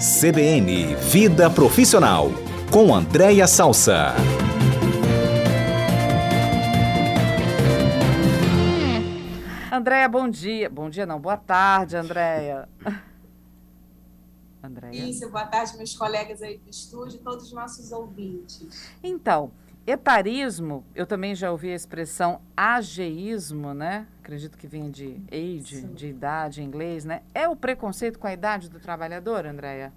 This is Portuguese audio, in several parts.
CBN Vida Profissional, com Andréia Salsa. Andréia, bom dia. Bom dia não, boa tarde, Andréia. Andréia. Isso, boa tarde, meus colegas aí do estúdio e todos os nossos ouvintes. Então, etarismo, eu também já ouvi a expressão ageísmo, né? Acredito que vem de age, Sim. de idade em inglês, né? É o preconceito com a idade do trabalhador, Andréia?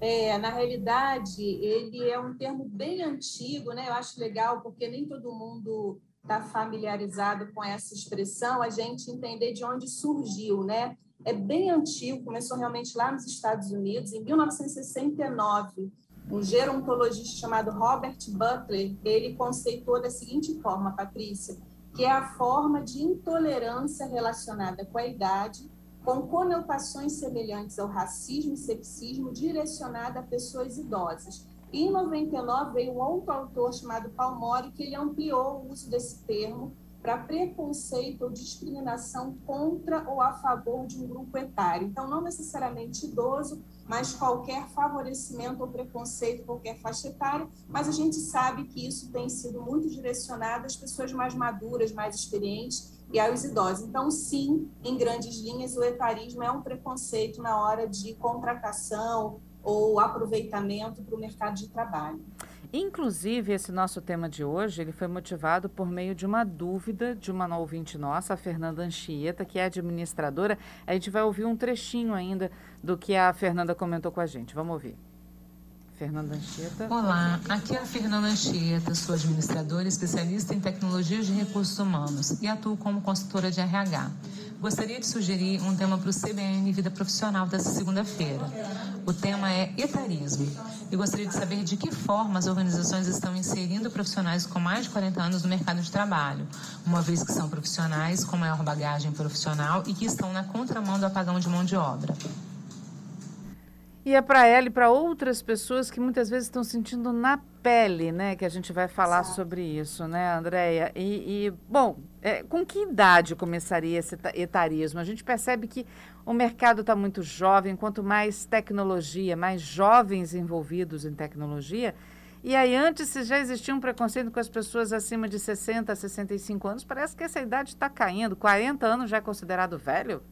É, na realidade, ele é um termo bem antigo, né? Eu acho legal porque nem todo mundo está familiarizado com essa expressão, a gente entender de onde surgiu, né? É bem antigo, começou realmente lá nos Estados Unidos, em 1969 um gerontologista chamado Robert Butler, ele conceitou da seguinte forma, Patrícia, que é a forma de intolerância relacionada com a idade, com conotações semelhantes ao racismo e sexismo direcionada a pessoas idosas. E em 99 veio um outro autor chamado Palmore que ele ampliou o uso desse termo para preconceito ou discriminação contra ou a favor de um grupo etário. Então, não necessariamente idoso, mas qualquer favorecimento ou preconceito, qualquer faixa etária, mas a gente sabe que isso tem sido muito direcionado às pessoas mais maduras, mais experientes e aos idosos. Então, sim, em grandes linhas, o etarismo é um preconceito na hora de contratação ou aproveitamento para o mercado de trabalho. Inclusive, esse nosso tema de hoje, ele foi motivado por meio de uma dúvida de uma ouvinte nossa, a Fernanda Anchieta, que é administradora. A gente vai ouvir um trechinho ainda do que a Fernanda comentou com a gente. Vamos ouvir. Fernanda Anchieta. Olá, aqui é a Fernanda Anchieta, sou administradora especialista em tecnologias de recursos humanos e atuo como consultora de RH. Gostaria de sugerir um tema para o CBN Vida Profissional dessa segunda-feira. O tema é etarismo. E gostaria de saber de que forma as organizações estão inserindo profissionais com mais de 40 anos no mercado de trabalho, uma vez que são profissionais com maior bagagem profissional e que estão na contramão do apagão de mão de obra. E é para ela e para outras pessoas que muitas vezes estão sentindo na pele, né? Que a gente vai falar Exato. sobre isso, né, Andréia? E, e, bom, é, com que idade começaria esse etarismo? A gente percebe que o mercado está muito jovem, quanto mais tecnologia, mais jovens envolvidos em tecnologia. E aí, antes, já existia um preconceito com as pessoas acima de 60, 65 anos, parece que essa idade está caindo. 40 anos já é considerado velho?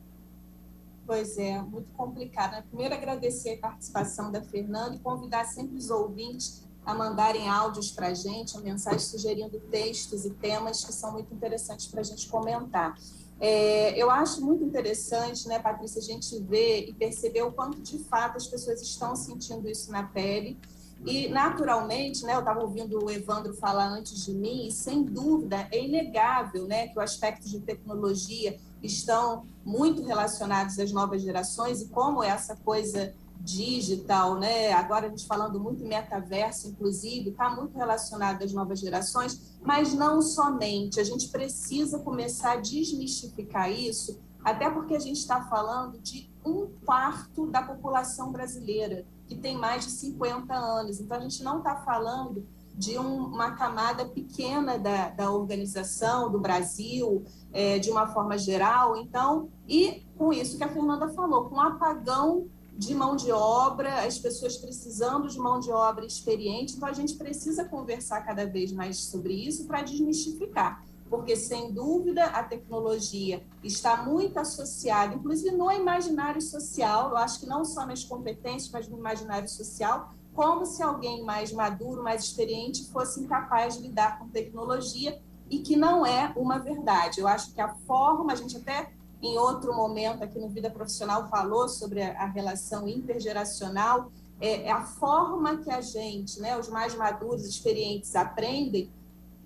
Pois é, muito complicado. Né? Primeiro, agradecer a participação da Fernanda e convidar sempre os ouvintes a mandarem áudios para a gente, mensagens sugerindo textos e temas que são muito interessantes para a gente comentar. É, eu acho muito interessante, né, Patrícia, a gente ver e perceber o quanto de fato as pessoas estão sentindo isso na pele. E, naturalmente, né, eu estava ouvindo o Evandro falar antes de mim, e sem dúvida é inegável né, que o aspecto de tecnologia estão muito relacionados às novas gerações e como essa coisa digital, né? Agora a gente falando muito em metaverso, inclusive, está muito relacionado às novas gerações, mas não somente. A gente precisa começar a desmistificar isso, até porque a gente está falando de um quarto da população brasileira que tem mais de 50 anos. Então a gente não está falando de um, uma camada pequena da, da organização, do Brasil, é, de uma forma geral. Então, e com isso que a Fernanda falou, com um apagão de mão de obra, as pessoas precisando de mão de obra experiente, então a gente precisa conversar cada vez mais sobre isso para desmistificar, porque sem dúvida a tecnologia está muito associada, inclusive no imaginário social, eu acho que não só nas competências, mas no imaginário social, como se alguém mais maduro, mais experiente, fosse incapaz de lidar com tecnologia e que não é uma verdade. Eu acho que a forma, a gente até em outro momento aqui no Vida Profissional falou sobre a, relação intergeracional, é, é, a forma que a gente, né, os mais maduros, experientes, aprendem,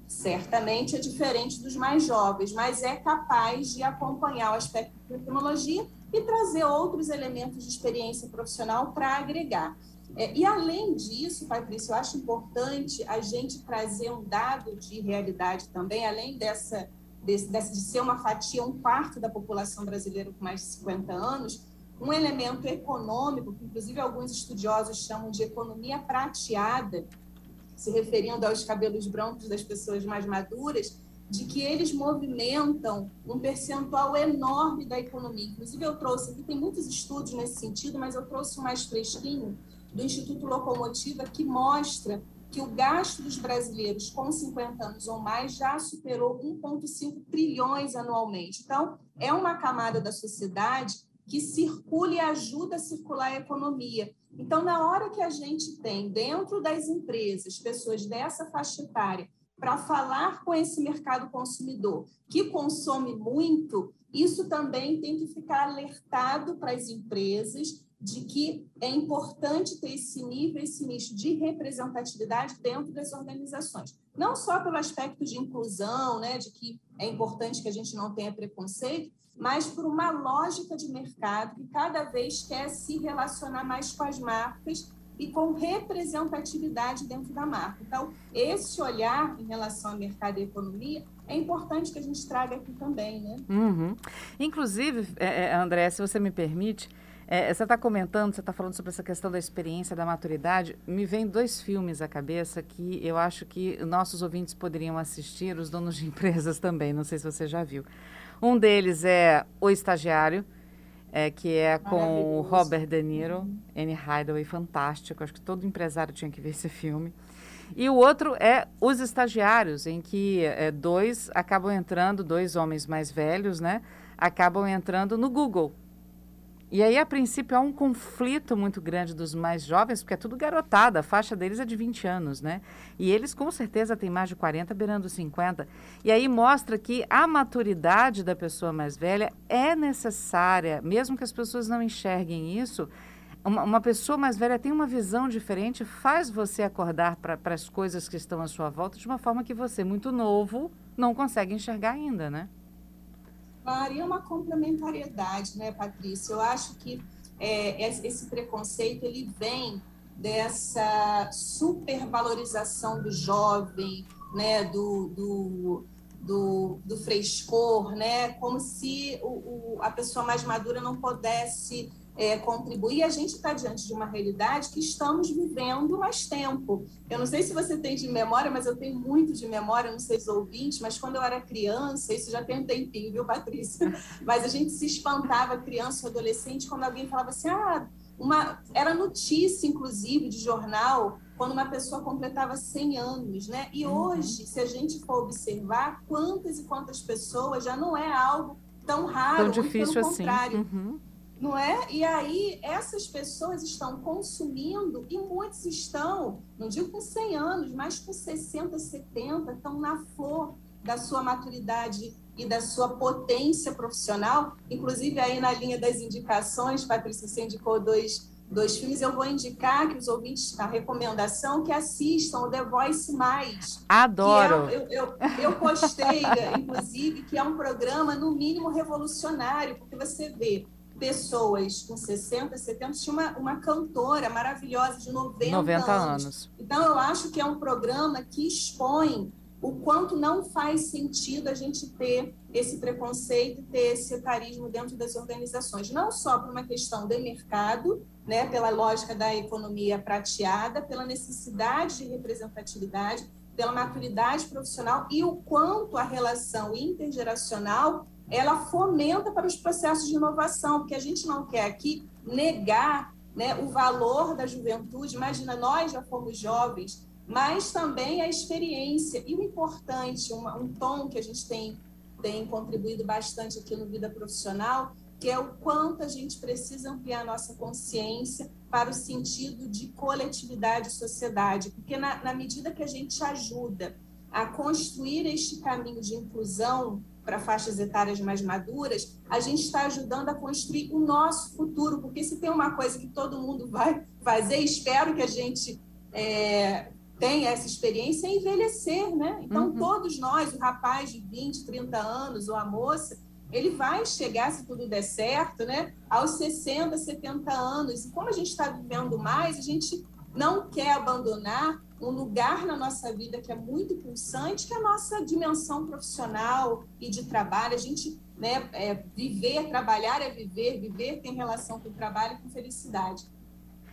certamente é diferente dos mais jovens, mas é capaz de acompanhar o aspecto da tecnologia e trazer outros elementos de experiência profissional para agregar. É, e além disso, Patrícia, eu acho importante a gente trazer um dado de realidade também, além dessa, dessa de ser uma fatia, um quarto da população brasileira com mais de 50 anos, um elemento econômico, que inclusive alguns estudiosos chamam de economia prateada, se referindo aos cabelos brancos das pessoas mais maduras, de que eles movimentam um percentual enorme da economia. Inclusive, eu trouxe aqui, tem muitos estudos nesse sentido, mas eu trouxe o mais fresquinho do Instituto Locomotiva, que mostra que o gasto dos brasileiros com 50 anos ou mais já superou 1,5 trilhões anualmente. Então, é uma camada da sociedade que circula e ajuda a circular a economia. Então, na hora que a gente tem dentro das empresas pessoas dessa faixa etária para falar com esse mercado consumidor que consome muito, isso também tem que ficar alertado para as empresas de que é importante ter esse nível, esse nicho de representatividade dentro das organizações. Não só pelo aspecto de inclusão, né, de que é importante que a gente não tenha preconceito, mas por uma lógica de mercado que cada vez quer se relacionar mais com as marcas e com representatividade dentro da marca. Então, esse olhar em relação ao mercado e economia é importante que a gente traga aqui também, né? Uhum. Inclusive, é, é, André, se você me permite, é, você está comentando, você está falando sobre essa questão da experiência, da maturidade. Me vem dois filmes à cabeça que eu acho que nossos ouvintes poderiam assistir, os donos de empresas também, não sei se você já viu. Um deles é O Estagiário, é, que é com o Robert De Niro, uhum. Anne Hathaway, fantástico. Acho que todo empresário tinha que ver esse filme. E o outro é Os Estagiários, em que é, dois acabam entrando, dois homens mais velhos, né? Acabam entrando no Google e aí, a princípio, há um conflito muito grande dos mais jovens, porque é tudo garotada, a faixa deles é de 20 anos, né? E eles, com certeza, têm mais de 40, beirando 50. E aí mostra que a maturidade da pessoa mais velha é necessária, mesmo que as pessoas não enxerguem isso. Uma, uma pessoa mais velha tem uma visão diferente, faz você acordar para as coisas que estão à sua volta de uma forma que você, muito novo, não consegue enxergar ainda, né? Faria uma complementariedade, né, Patrícia? Eu acho que é, esse preconceito ele vem dessa supervalorização do jovem, né, do, do, do, do frescor, né, como se o, o, a pessoa mais madura não pudesse é, contribuir, a gente está diante de uma realidade que estamos vivendo mais tempo. Eu não sei se você tem de memória, mas eu tenho muito de memória, não sei se ouvintes, mas quando eu era criança, isso já tem um tempinho, viu, Patrícia? Mas a gente se espantava, criança ou adolescente, quando alguém falava assim, ah, uma... era notícia, inclusive, de jornal, quando uma pessoa completava 100 anos, né? E uhum. hoje, se a gente for observar, quantas e quantas pessoas já não é algo tão raro, tão difícil pelo assim. contrário. Uhum não é? E aí essas pessoas estão consumindo e muitos estão, não digo com 100 anos, mas com 60, 70, estão na flor da sua maturidade e da sua potência profissional. Inclusive aí na linha das indicações, Patrícia, você indicou dois dois filmes, eu vou indicar que os ouvintes, a recomendação, que assistam o The Voice Mais. Adoro! É, eu, eu, eu postei, inclusive, que é um programa, no mínimo, revolucionário, porque você vê pessoas com 60, 70, tinha uma, uma cantora maravilhosa de 90, 90 anos. anos. Então, eu acho que é um programa que expõe o quanto não faz sentido a gente ter esse preconceito, ter esse etarismo dentro das organizações, não só por uma questão de mercado, né, pela lógica da economia prateada, pela necessidade de representatividade, pela maturidade profissional e o quanto a relação intergeracional ela fomenta para os processos de inovação, porque a gente não quer aqui negar né, o valor da juventude. Imagina, nós já fomos jovens, mas também a experiência. E o importante, uma, um tom que a gente tem, tem contribuído bastante aqui no Vida Profissional, que é o quanto a gente precisa ampliar nossa consciência para o sentido de coletividade e sociedade, porque na, na medida que a gente ajuda a construir este caminho de inclusão para faixas etárias mais maduras, a gente está ajudando a construir o nosso futuro, porque se tem uma coisa que todo mundo vai fazer, espero que a gente é, tenha essa experiência, é envelhecer, né? Então, uhum. todos nós, o rapaz de 20, 30 anos, ou a moça, ele vai chegar, se tudo der certo, né, aos 60, 70 anos. E como a gente está vivendo mais, a gente não quer abandonar um lugar na nossa vida que é muito pulsante, que é a nossa dimensão profissional e de trabalho. A gente, né, é, viver, trabalhar é viver, viver tem relação com o trabalho e com felicidade.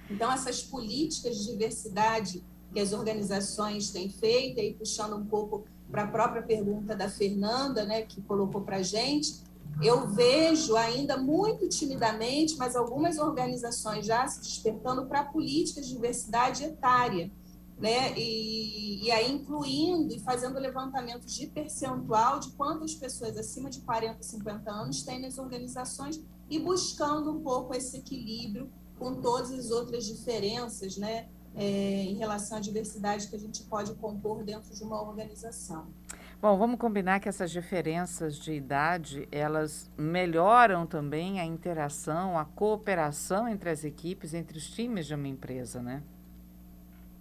Então, essas políticas de diversidade que as organizações têm feito, aí puxando um pouco para a própria pergunta da Fernanda, né, que colocou para a gente, eu vejo ainda muito timidamente, mas algumas organizações já se despertando para políticas de diversidade etária, né? E, e aí incluindo e fazendo levantamentos de percentual de quantas pessoas acima de 40, 50 anos têm nas organizações e buscando um pouco esse equilíbrio com todas as outras diferenças, né? É, em relação à diversidade que a gente pode compor dentro de uma organização. Bom, vamos combinar que essas diferenças de idade, elas melhoram também a interação, a cooperação entre as equipes, entre os times de uma empresa, né?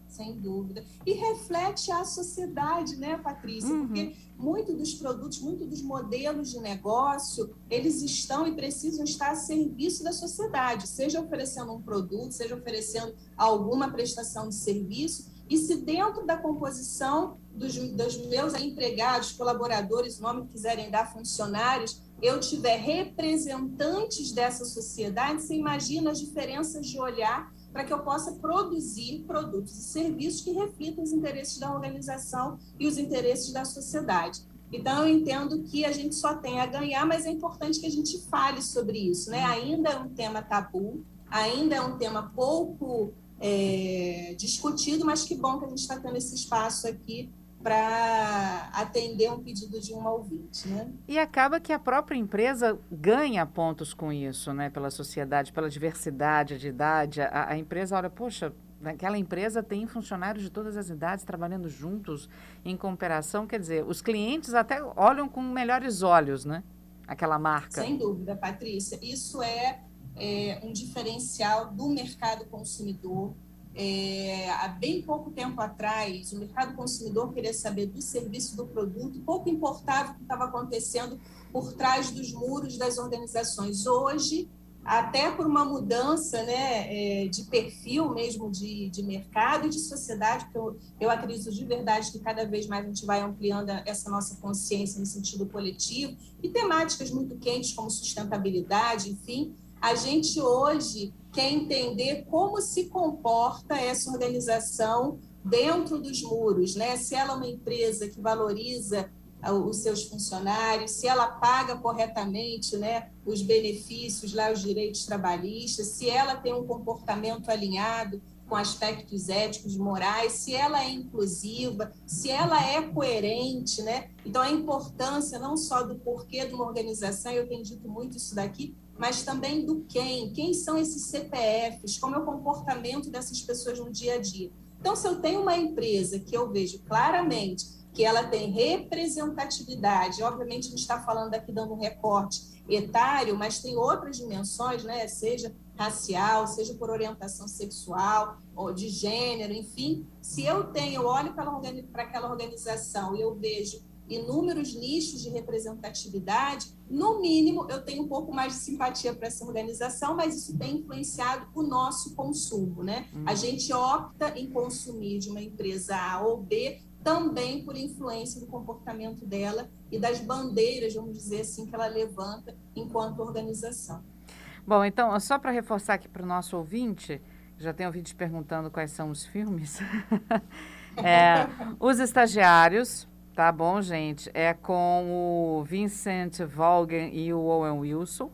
Sem dúvida. E reflete a sociedade, né, Patrícia? Uhum. Porque muito dos produtos, muito dos modelos de negócio, eles estão e precisam estar a serviço da sociedade, seja oferecendo um produto, seja oferecendo alguma prestação de serviço, e se dentro da composição dos, dos meus empregados, colaboradores, o nome que quiserem dar, funcionários, eu tiver representantes dessa sociedade, você imagina as diferenças de olhar para que eu possa produzir produtos e serviços que reflitam os interesses da organização e os interesses da sociedade. Então, eu entendo que a gente só tem a ganhar, mas é importante que a gente fale sobre isso. Né? Ainda é um tema tabu, ainda é um tema pouco é, discutido, mas que bom que a gente está tendo esse espaço aqui para atender um pedido de uma ouvinte, né? E acaba que a própria empresa ganha pontos com isso, né? Pela sociedade, pela diversidade de idade. A, a empresa olha, poxa, aquela empresa tem funcionários de todas as idades trabalhando juntos em cooperação. Quer dizer, os clientes até olham com melhores olhos, né? Aquela marca. Sem dúvida, Patrícia. Isso é é, um diferencial do mercado consumidor. É, há bem pouco tempo atrás, o mercado consumidor queria saber do serviço, do produto, pouco importava o que estava acontecendo por trás dos muros das organizações. Hoje, até por uma mudança né, é, de perfil mesmo de, de mercado e de sociedade, porque eu, eu acredito de verdade que cada vez mais a gente vai ampliando essa nossa consciência no sentido coletivo, e temáticas muito quentes como sustentabilidade, enfim, a gente hoje quer entender como se comporta essa organização dentro dos muros, né? Se ela é uma empresa que valoriza ah, os seus funcionários, se ela paga corretamente, né, os benefícios lá, os direitos trabalhistas, se ela tem um comportamento alinhado com aspectos éticos, morais, se ela é inclusiva, se ela é coerente, né? Então a importância não só do porquê de uma organização, eu tenho dito muito isso daqui, mas também do quem, quem são esses CPFs, como é o comportamento dessas pessoas no dia a dia. Então, se eu tenho uma empresa que eu vejo claramente que ela tem representatividade, obviamente a gente está falando aqui dando um recorte etário, mas tem outras dimensões, né? seja racial, seja por orientação sexual, ou de gênero, enfim. Se eu tenho, eu olho para aquela organização e eu vejo inúmeros nichos de representatividade, no mínimo eu tenho um pouco mais de simpatia para essa organização, mas isso tem influenciado o nosso consumo, né? Hum. A gente opta em consumir de uma empresa A ou B também por influência do comportamento dela e das bandeiras, vamos dizer assim, que ela levanta enquanto organização. Bom, então, só para reforçar aqui para o nosso ouvinte, já tem ouvinte perguntando quais são os filmes. é, os estagiários, Tá bom, gente. É com o Vincent Vaughan e o Owen Wilson.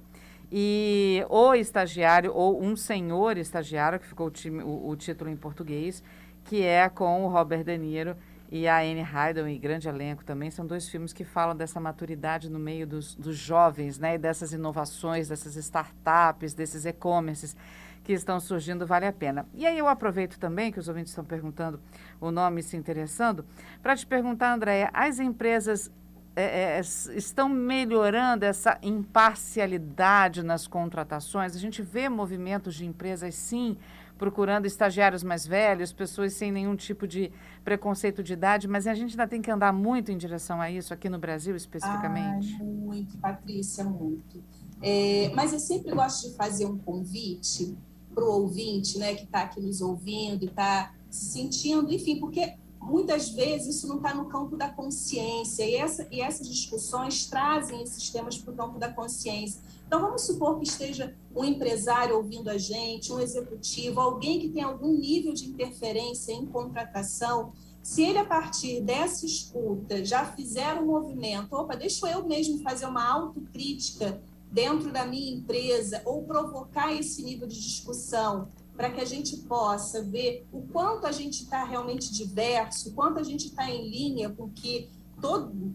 E o estagiário, ou um senhor estagiário, que ficou o, time, o, o título em português, que é com o Robert De Niro e a Anne Hathaway, grande elenco também. São dois filmes que falam dessa maturidade no meio dos, dos jovens, né? E dessas inovações, dessas startups, desses e-commerces que estão surgindo vale a pena. E aí eu aproveito também que os ouvintes estão perguntando o nome e se interessando, para te perguntar, Andréia, as empresas é, é, estão melhorando essa imparcialidade nas contratações? A gente vê movimentos de empresas, sim, procurando estagiários mais velhos, pessoas sem nenhum tipo de preconceito de idade, mas a gente ainda tem que andar muito em direção a isso, aqui no Brasil especificamente. Ai, muito, Patrícia, muito. É, mas eu sempre gosto de fazer um convite para o ouvinte, né, que está aqui nos ouvindo e está se sentindo, enfim, porque muitas vezes isso não está no campo da consciência e, essa, e essas discussões trazem esses temas para o campo da consciência. Então, vamos supor que esteja um empresário ouvindo a gente, um executivo, alguém que tem algum nível de interferência em contratação Se ele, a partir dessa escuta, já fizer um movimento, opa, deixa eu mesmo fazer uma autocrítica dentro da minha empresa ou provocar esse nível de discussão para que a gente possa ver o quanto a gente está realmente diverso, o quanto a gente está em linha com o que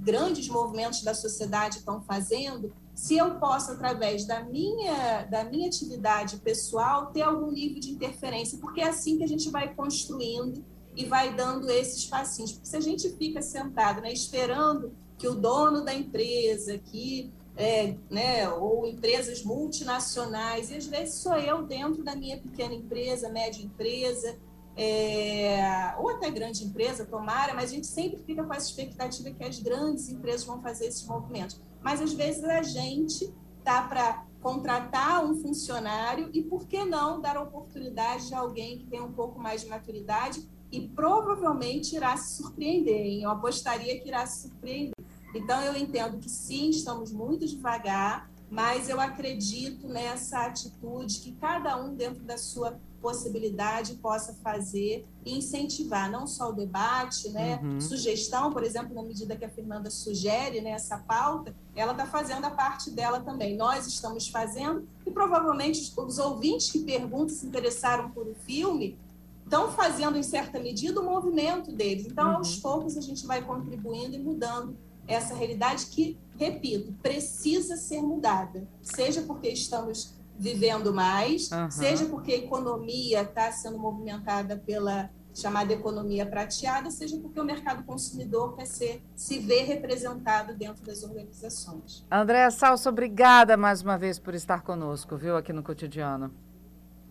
grandes movimentos da sociedade estão fazendo, se eu posso, através da minha, da minha atividade pessoal, ter algum nível de interferência, porque é assim que a gente vai construindo e vai dando esses passinhos. Porque se a gente fica sentado né, esperando que o dono da empresa, que é, né, ou empresas multinacionais, e às vezes sou eu dentro da minha pequena empresa, média empresa, é, ou até grande empresa, tomara, mas a gente sempre fica com essa expectativa que as grandes empresas vão fazer esses movimentos. Mas às vezes a gente tá para contratar um funcionário e por que não dar oportunidade de alguém que tem um pouco mais de maturidade e provavelmente irá se surpreender. Hein? Eu apostaria que irá se surpreender. Então, eu entendo que sim, estamos muito devagar, mas eu acredito nessa atitude que cada um, dentro da sua possibilidade, possa fazer e incentivar não só o debate, né? Uhum. Sugestão, por exemplo, na medida que a Fernanda sugere né, essa pauta, ela está fazendo a parte dela também. Nós estamos fazendo, e provavelmente os ouvintes que perguntam se interessaram por o filme estão fazendo, em certa medida, o movimento deles. Então, uhum. aos poucos, a gente vai contribuindo e mudando essa realidade que, repito, precisa ser mudada, seja porque estamos vivendo mais, uhum. seja porque a economia está sendo movimentada pela chamada economia prateada, seja porque o mercado consumidor quer ser, se ver representado dentro das organizações. Andréa Salso, obrigada mais uma vez por estar conosco, viu, aqui no Cotidiano.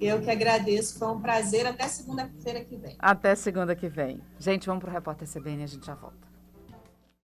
Eu que agradeço, foi um prazer. Até segunda-feira que vem. Até segunda que vem. Gente, vamos para o Repórter CBN, a gente já volta.